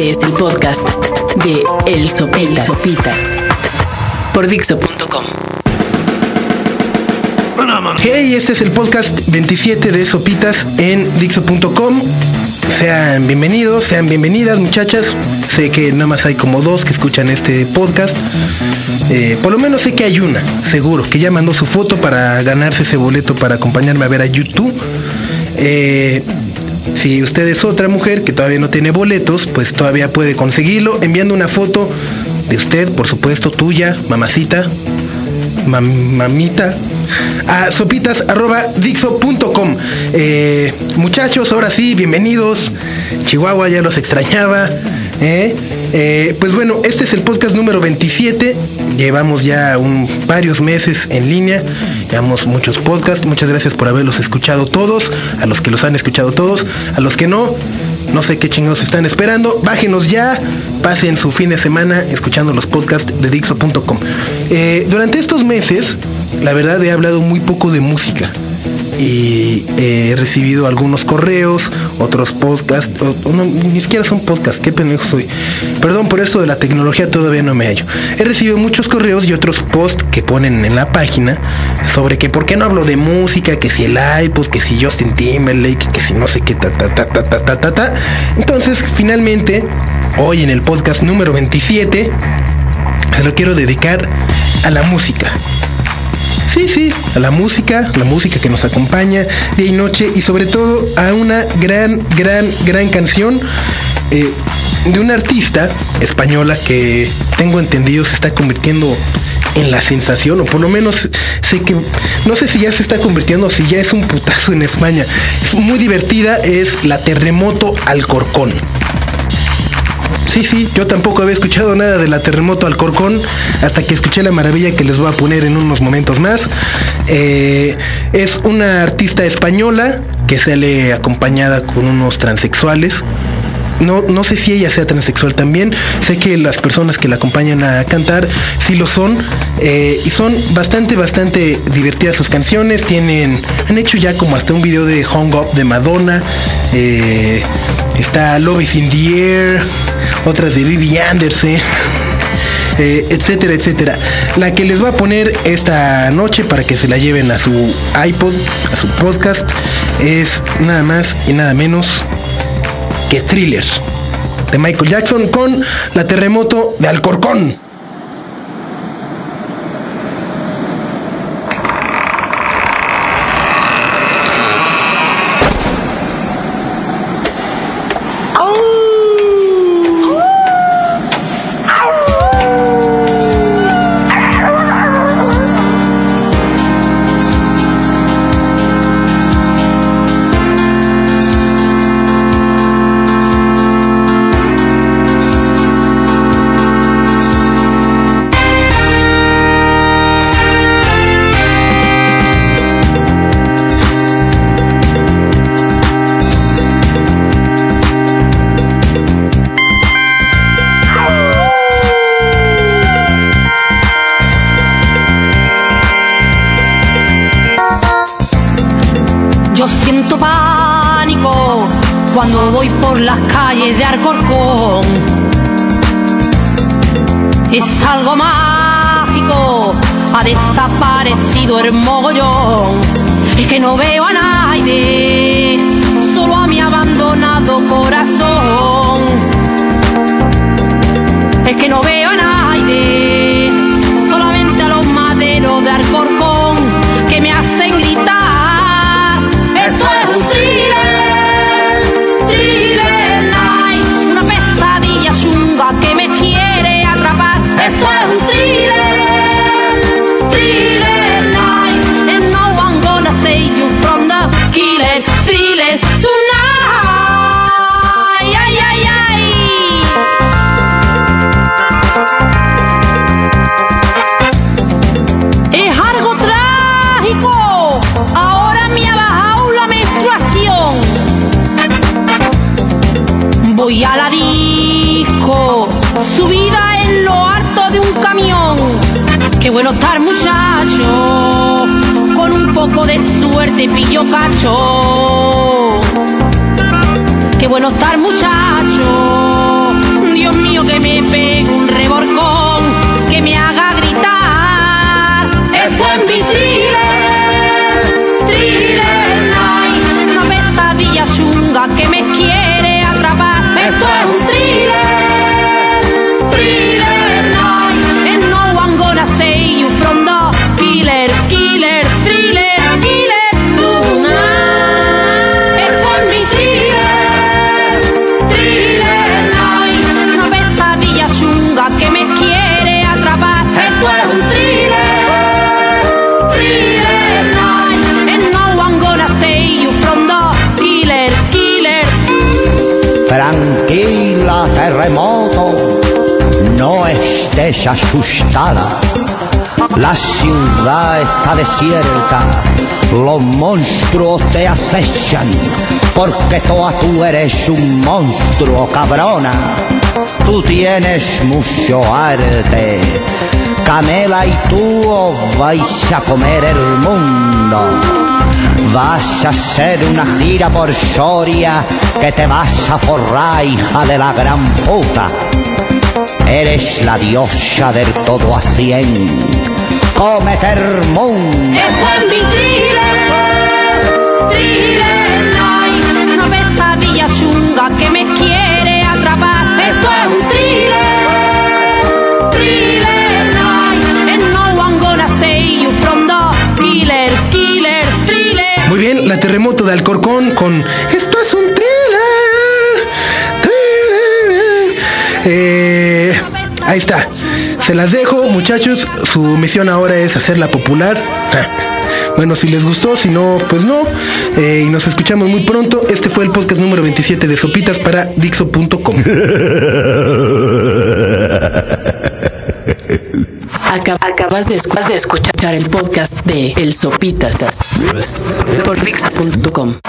Este es el podcast de El Sopitas, Sopitas por Dixo.com. Hey, este es el podcast 27 de Sopitas en Dixo.com. Sean bienvenidos, sean bienvenidas muchachas. Sé que nada más hay como dos que escuchan este podcast. Eh, por lo menos sé que hay una, seguro, que ya mandó su foto para ganarse ese boleto para acompañarme a ver a YouTube. Eh, si usted es otra mujer que todavía no tiene boletos, pues todavía puede conseguirlo enviando una foto de usted, por supuesto, tuya, mamacita, mamita, a sopitas.dixo.com. Eh, muchachos, ahora sí, bienvenidos. Chihuahua ya los extrañaba. ¿eh? Eh, pues bueno, este es el podcast número 27. Llevamos ya varios meses en línea. Llevamos muchos podcasts. Muchas gracias por haberlos escuchado todos. A los que los han escuchado todos. A los que no, no sé qué chingados están esperando. Bájenos ya. Pasen su fin de semana escuchando los podcasts de Dixo.com. Eh, durante estos meses, la verdad he hablado muy poco de música y he recibido algunos correos, otros podcasts, ni siquiera son podcasts, qué pendejo soy. Perdón por eso de la tecnología todavía no me hallo. He recibido muchos correos y otros posts que ponen en la página sobre que por qué no hablo de música, que si el iPod, que si Justin Timberlake, que si no sé qué ta ta ta ta ta ta ta. ta. Entonces, finalmente, hoy en el podcast número 27 se lo quiero dedicar a la música. Sí, sí, a la música, la música que nos acompaña día y noche y sobre todo a una gran, gran, gran canción eh, de una artista española que tengo entendido se está convirtiendo en la sensación, o por lo menos sé que, no sé si ya se está convirtiendo o si ya es un putazo en España. Es muy divertida, es la Terremoto Alcorcón. Sí, sí, yo tampoco había escuchado nada de la terremoto Alcorcón hasta que escuché la maravilla que les voy a poner en unos momentos más. Eh, es una artista española que sale acompañada con unos transexuales. No, no sé si ella sea transexual también. Sé que las personas que la acompañan a cantar sí lo son. eh, y son bastante, bastante divertidas sus canciones. Tienen. Han hecho ya como hasta un video de Hung Up de Madonna. Eh, está Love is in the Air. Otras de Vivi Anderson. eh, etcétera, etcétera. La que les voy a poner esta noche para que se la lleven a su iPod, a su podcast, es nada más y nada menos que Thriller de Michael Jackson con la terremoto de Alcorcón. Yo siento pánico cuando voy por las calles de Alcorcón. Es algo mágico, ha desaparecido el mogollón. Es que no veo a nadie, solo a mi abandonado corazón. Es que no veo a nadie, que me quiere atrapar. Esto es un thriller, thriller nice, and no one gonna save you from the killer, thriller tonight. Ay, ay, ay. Es algo trágico. Ahora me ha bajado la menstruación. Voy a la disco, subida en lo harto de un camión. Qué bueno estar muchacho, con un poco de suerte pillo cacho. Qué bueno estar muchacho, Dios mío que me pego un reborcón. No estés asustada. La ciudad está desierta, los monstruos te acechan, porque toda tú eres un monstruo, cabrona. Tú tienes mucho arte, Camela y tú os vais a comer el mundo. Vas a hacer una gira por Soria que te vas a forrar, hija de la gran puta. Eres la diosa del todo a cien. Cómete el mundo. Esto es mi thriller, thriller una pesadilla chunga que me quiere atrapar. Esto es Alcorcón con Esto es un thriller. Eh, ahí está. Se las dejo, muchachos. Su misión ahora es hacerla popular. Bueno, si les gustó, si no, pues no. Eh, y nos escuchamos muy pronto. Este fue el podcast número 27 de Sopitas para Dixo.com. Acab- acabas de, escu- de escuchar el podcast de El Sopitas por Dixo.com.